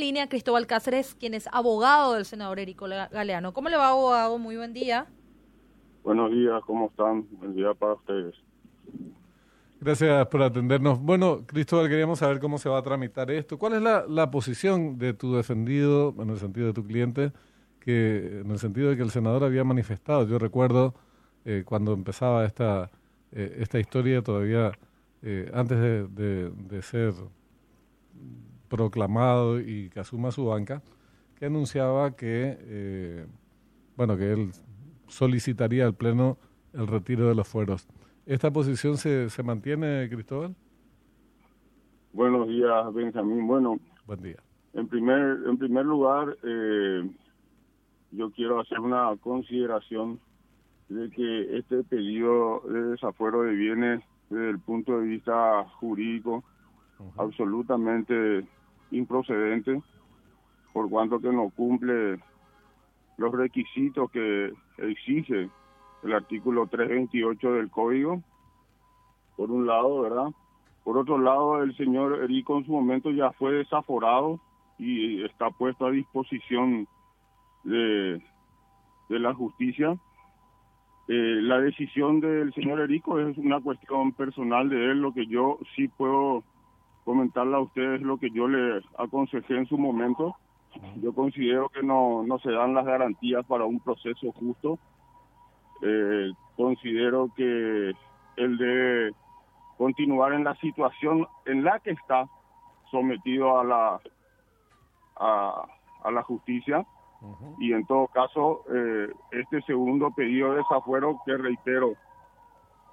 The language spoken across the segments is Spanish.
línea Cristóbal Cáceres, quien es abogado del senador Erico Galeano. ¿Cómo le va, abogado? Muy buen día. Buenos días, ¿cómo están? Buen día para ustedes. Gracias por atendernos. Bueno, Cristóbal, queríamos saber cómo se va a tramitar esto. ¿Cuál es la, posición de tu defendido, en el sentido de tu cliente, que en el sentido de que el senador había manifestado? Yo recuerdo eh, cuando empezaba esta, eh, esta historia, todavía eh, antes de, de ser proclamado y que asuma su banca, que anunciaba que, eh, bueno, que él solicitaría al Pleno el retiro de los fueros. ¿Esta posición se, se mantiene, Cristóbal? Buenos días, Benjamín. Bueno, buen día. En primer, en primer lugar, eh, yo quiero hacer una consideración de que este pedido de desafuero de bienes desde el punto de vista jurídico absolutamente improcedente por cuanto que no cumple los requisitos que exige el artículo 328 del código, por un lado, ¿verdad? Por otro lado, el señor Erico en su momento ya fue desaforado y está puesto a disposición de, la justicia. Eh, la decisión del señor Erico es una cuestión personal de él, lo que yo sí puedo comentarle a ustedes lo que yo le aconsejé en su momento. Yo considero que no, no se dan las garantías para un proceso justo. Eh, considero que él debe continuar en la situación en la que está sometido a la a, a la justicia y en todo caso eh, este segundo pedido de desafuero que reitero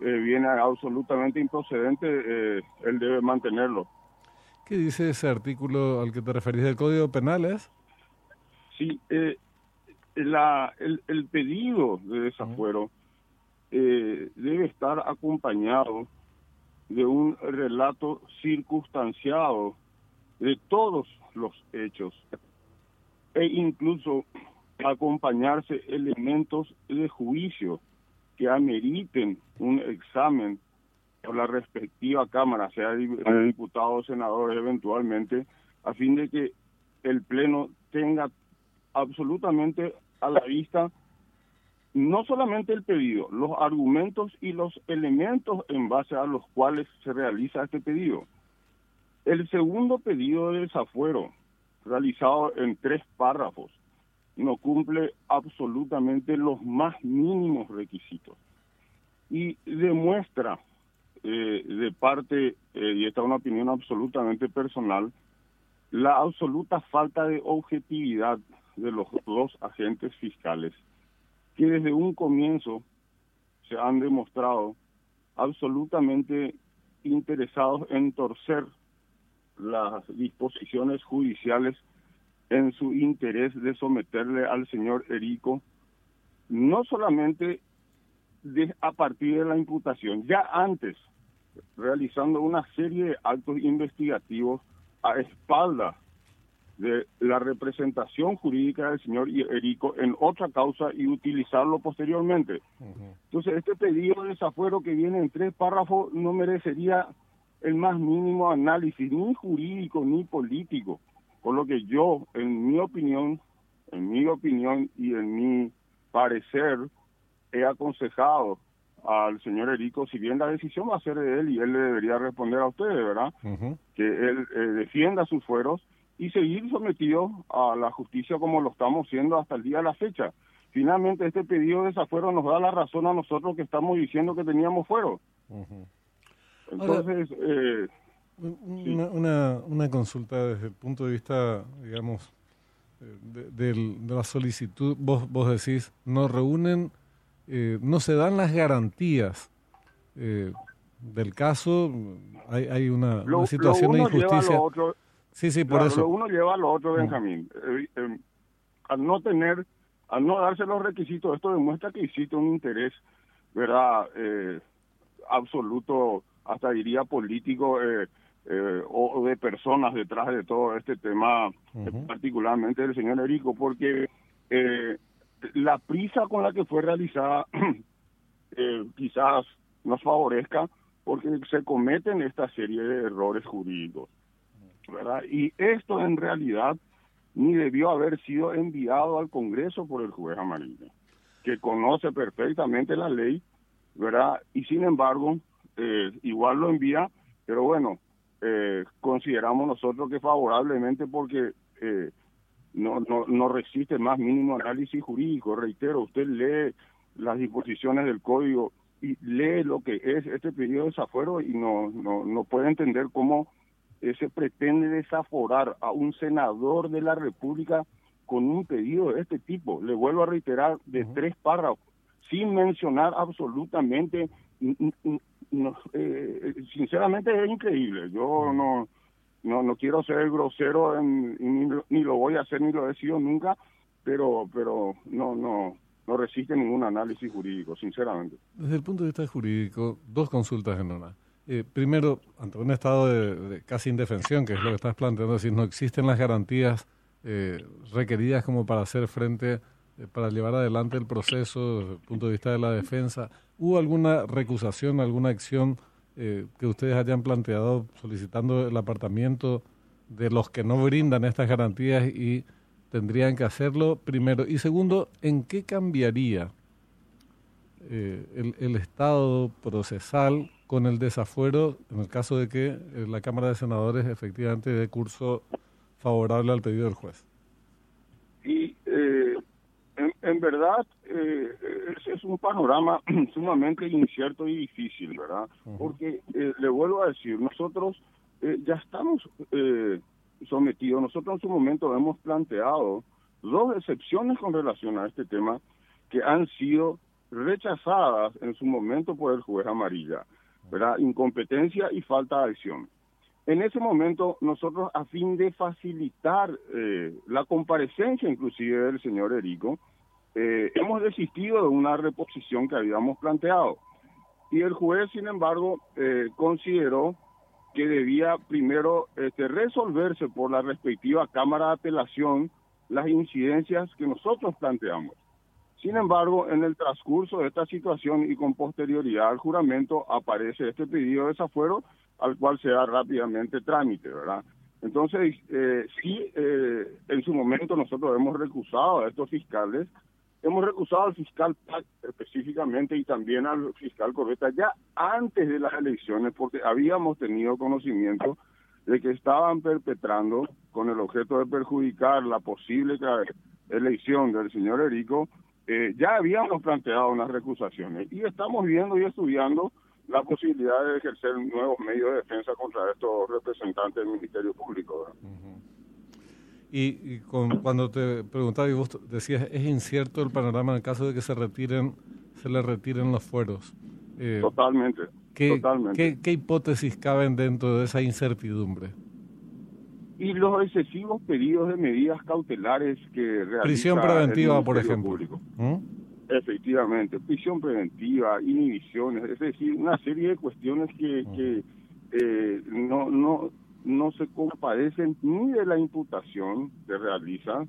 eh, viene absolutamente improcedente eh, él debe mantenerlo ¿Qué dice ese artículo al que te referís del Código Penal? Es? Sí, eh, la, el, pedido de desafuero eh, debe estar acompañado de un relato circunstanciado de todos los hechos e incluso acompañarse elementos de juicio que ameriten un examen la respectiva Cámara, sea diputados senadores eventualmente, a fin de que el Pleno tenga absolutamente a la vista no solamente el pedido, los argumentos y los elementos en base a los cuales se realiza este pedido. El segundo pedido de desafuero, realizado en tres párrafos, no cumple absolutamente los más mínimos requisitos y demuestra eh, de parte, eh, y esta es una opinión absolutamente personal, la absoluta falta de objetividad de los dos agentes fiscales, que desde un comienzo se han demostrado absolutamente interesados en torcer las disposiciones judiciales en su interés de someterle al señor Erico no solamente a partir de la imputación, ya antes, realizando una serie de actos investigativos a espalda de la representación jurídica del señor Erico en otra causa y utilizarlo posteriormente. Entonces, este pedido de desafuero que viene en tres párrafos no merecería el más mínimo análisis, ni jurídico ni político. Por lo que yo, en mi opinión, en mi opinión y en mi parecer, he aconsejado al señor Erico, si bien la decisión va a ser de él y él le debería responder a ustedes, ¿verdad? Que él eh, defienda sus fueros y seguir sometido a la justicia como lo estamos haciendo hasta el día de la fecha. Finalmente, este pedido de desafuero nos da la razón a nosotros que estamos diciendo que teníamos fuero. Entonces, eh, una, una, consulta desde el punto de vista, digamos, de, de la solicitud, vos, vos decís, nos reúnen eh, no se dan las garantías eh, del caso, hay, hay una, situación de injusticia. sí, sí, por eso. Lo uno lleva a lo otro, mm. Benjamín. Eh, al no tener, al no darse los requisitos, esto demuestra que existe un interés, ¿verdad? absoluto, hasta diría político. o de personas detrás de todo este tema, particularmente del señor Erico, porque eh, la prisa con la que fue realizada eh, quizás nos favorezca porque se cometen esta serie de errores jurídicos. Y esto en realidad ni debió haber sido enviado al Congreso por el juez Amarillo, que conoce perfectamente la ley, ¿verdad? Y sin embargo, eh, igual lo envía, pero bueno, eh, consideramos nosotros que favorablemente porque eh, no, no, no resiste más mínimo análisis jurídico. Reitero, usted lee las disposiciones del código y lee lo que es este periodo de desafuero y no, no, no puede entender cómo se pretende desaforar a un senador de la República con un pedido de este tipo. Le vuelvo a reiterar de tres párrafos, sin mencionar absolutamente, eh, sinceramente es increíble. Yo no, no, no quiero ser grosero ni, ni, lo voy a hacer ni lo he sido nunca, pero, pero no, no, no resiste ningún análisis jurídico, sinceramente. Desde el punto de vista jurídico, dos consultas en una. Eh, primero, ante un estado de, casi indefensión, que es lo que estás planteando, es decir, no existen las garantías eh, requeridas como para hacer frente, eh, para llevar adelante el proceso desde el punto de vista de la defensa. ¿Hubo alguna recusación, alguna acción que ustedes hayan planteado solicitando el apartamiento de los que no brindan estas garantías y tendrían que hacerlo primero? Y segundo, ¿en qué cambiaría el, el estado procesal con el desafuero en el caso de que eh, la Cámara de Senadores efectivamente dé curso favorable al pedido del juez. Eh, en, verdad eh, es, un panorama sumamente incierto y difícil, ¿verdad? Porque le vuelvo a decir, nosotros ya estamos sometidos, nosotros en su momento hemos planteado dos excepciones con relación a este tema que han sido rechazadas en su momento por el juez Amarilla. ¿verdad? Incompetencia y falta de acción. En ese momento, nosotros, a fin de facilitar eh, la comparecencia inclusive del señor Erico, eh, hemos desistido de una reposición que habíamos planteado. Y el juez, sin embargo, eh, consideró que debía primero este, resolverse por la respectiva Cámara de Apelación las incidencias que nosotros planteamos. Sin embargo, en el transcurso de esta situación y con posterioridad al juramento aparece este pedido de desafuero al cual se da rápidamente trámite, ¿verdad? Entonces, eh, sí, eh, en su momento nosotros hemos recusado a estos fiscales, hemos recusado al fiscal PAC específicamente y también al fiscal Corbeta ya antes de las elecciones porque habíamos tenido conocimiento de que estaban perpetrando con el objeto de perjudicar la posible elección del señor Erico eh, ya habíamos planteado unas recusaciones y estamos viendo y estudiando la posibilidad de ejercer nuevos medios de defensa contra estos representantes del Ministerio Público. Y, con, cuando te preguntaba y vos decías, es incierto el panorama en el caso de que se retiren, se le retiren los fueros. Eh, totalmente, ¿qué, totalmente. ¿Qué hipótesis caben dentro de esa incertidumbre? y los excesivos pedidos de medidas cautelares que realiza prisión preventiva por ejemplo ¿Mm? efectivamente prisión preventiva inhibiciones es decir una serie de cuestiones que, ¿Mm? que eh, no no no se compadecen ni de la imputación que realiza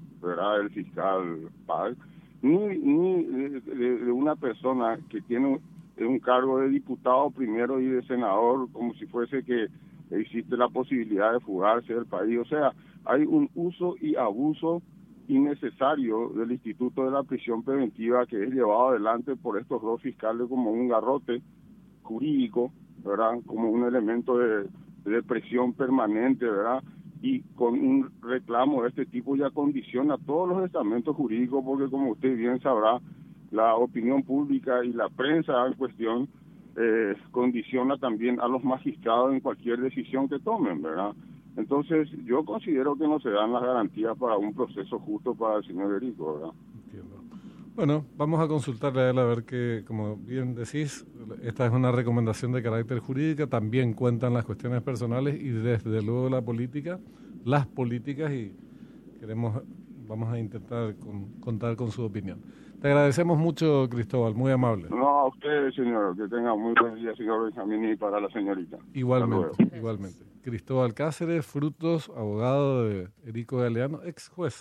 el fiscal Paz ni ni de, una persona que tiene un cargo de diputado primero y de senador como si fuese que existe la posibilidad de fugarse del país. O sea, hay un uso y abuso innecesario del Instituto de la Prisión Preventiva que es llevado adelante por estos dos fiscales como un garrote jurídico, ¿verdad? Como un elemento de, de presión permanente, ¿verdad? Y con un reclamo de este tipo ya condiciona todos los estamentos jurídicos porque como usted bien sabrá, la opinión pública y la prensa en cuestión eh, condiciona también a los magistrados en cualquier decisión que tomen, ¿verdad? Entonces, yo considero que no se dan las garantías para un proceso justo para el señor Erico, ¿verdad? Bueno, vamos a consultarle a él a ver que, como bien decís, esta es una recomendación de carácter jurídico, también cuentan las cuestiones personales y desde luego la política, las políticas y queremos, vamos a intentar contar con su opinión. Te agradecemos mucho, Cristóbal, muy amable. No, a usted, señor. Que tenga muy buen día, señor Benjamín, y para la señorita. Igualmente, igualmente. Cristóbal Cáceres, Frutos, abogado de Erico Galeano, ex juez.